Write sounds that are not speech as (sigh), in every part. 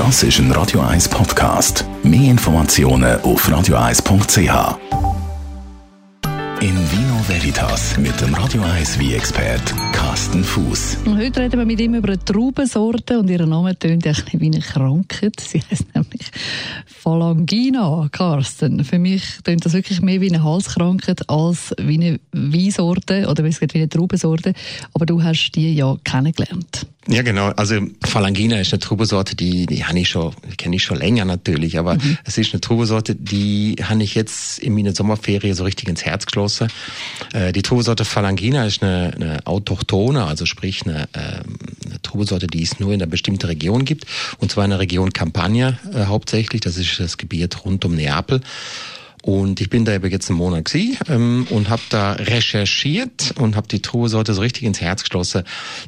Das ist ein Radio 1 Podcast. Mehr Informationen auf radio1.ch. In Vino Veritas mit dem Radio 1 wie expert Carsten Fuß. Heute reden wir mit ihm über eine Traubensorte und ihr Name tönt ein wie eine Krankheit. (laughs) Sie heißt nämlich Phalangina, Carsten. Für mich tönt das wirklich mehr wie eine Halskrankheit als wie eine Weinsorte oder wie eine Traubensorte. Aber du hast die ja kennengelernt. Ja, genau. Also Phalangina ist eine Trubesorte, die, die habe ich schon, kenne ich schon länger natürlich, aber mhm. es ist eine Trubesorte, die habe ich jetzt in meiner Sommerferie so richtig ins Herz geschlossen. Äh, die Trubesorte Phalangina ist eine, eine autochtone, also sprich eine, äh, eine Trubesorte, die es nur in einer bestimmten Region gibt, und zwar in der Region Campania äh, hauptsächlich. Das ist das Gebiet rund um Neapel. Und ich bin da eben jetzt einen Monat gewesen, ähm, und habe da recherchiert und habe die Truhesorte so richtig ins Herz geschlossen.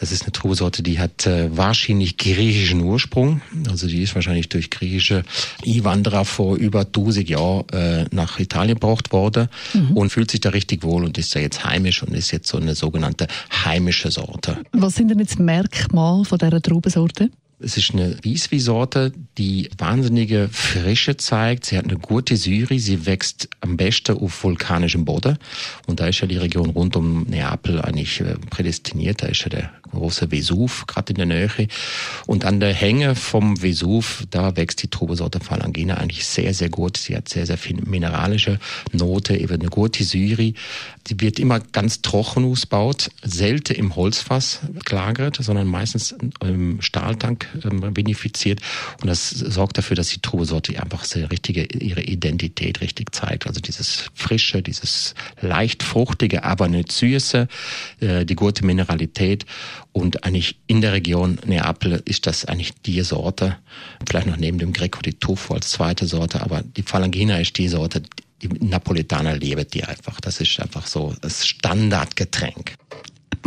Das ist eine Truhesorte, die hat äh, wahrscheinlich griechischen Ursprung. Also die ist wahrscheinlich durch griechische Einwanderer vor über 1000 Jahren äh, nach Italien gebracht worden mhm. und fühlt sich da richtig wohl und ist da jetzt heimisch und ist jetzt so eine sogenannte heimische Sorte. Was sind denn jetzt Merkmale von dieser Trubesorte? Es ist eine Wieswi-Sorte, die wahnsinnige Frische zeigt. Sie hat eine gute Syri. Sie wächst am besten auf vulkanischem Boden. Und da ist ja die Region rund um Neapel eigentlich äh, prädestiniert. Da ist ja der große Vesuv gerade in der Nähe. Und an der Hänge vom Vesuv, da wächst die Trubesorte Phalangina eigentlich sehr, sehr gut. Sie hat sehr, sehr viel mineralische Note, eben eine gute Syri. Die wird immer ganz trocken ausgebaut, selten im Holzfass gelagert, sondern meistens im Stahltank ähm, benefiziert. Und das sorgt dafür, dass die Trubesorte einfach sehr richtige, ihre Identität richtig zeigt. Also dieses Frische, dieses leicht fruchtige, aber nicht süße, äh, die gute Mineralität. Und eigentlich in der Region Neapel ist das eigentlich die Sorte, vielleicht noch neben dem Greco di Tuffo als zweite Sorte, aber die Phalangina ist die Sorte, die Napoletaner lieben die einfach. Das ist einfach so das Standardgetränk.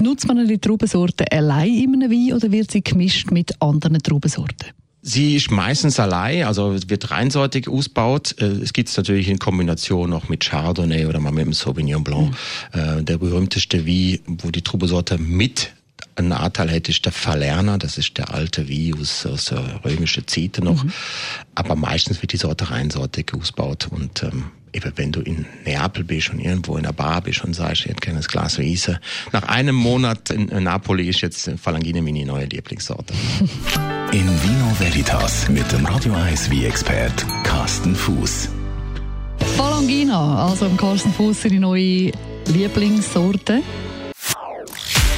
Nutzt man die Traubensorte allein in einem Wein oder wird sie gemischt mit anderen Traubensorten? Sie ist meistens allein, also wird reinseitig ausgebaut. Äh, es gibt es natürlich in Kombination noch mit Chardonnay oder mal mit dem Sauvignon Blanc. Mhm. Der berühmteste Wein, wo die Trubesorte mit einen Anteil hätte, ist der Falerner, das ist der alte Wein aus, aus der römischen Zeit noch. Mhm. Aber meistens wird die Sorte reinseitig ausgebaut und ähm, eben wenn du in Neapel bist und irgendwo in der Bar bist und sagst, ich hätte gerne ein Glas Weisse. Nach einem Monat in Napoli ist jetzt Falangine meine neue Lieblingssorte. (laughs) In Vino Veritas mit dem Radio 1 wie expert Carsten Fuß. Falangina, also im Carsten Fuß seine neue Lieblingssorte.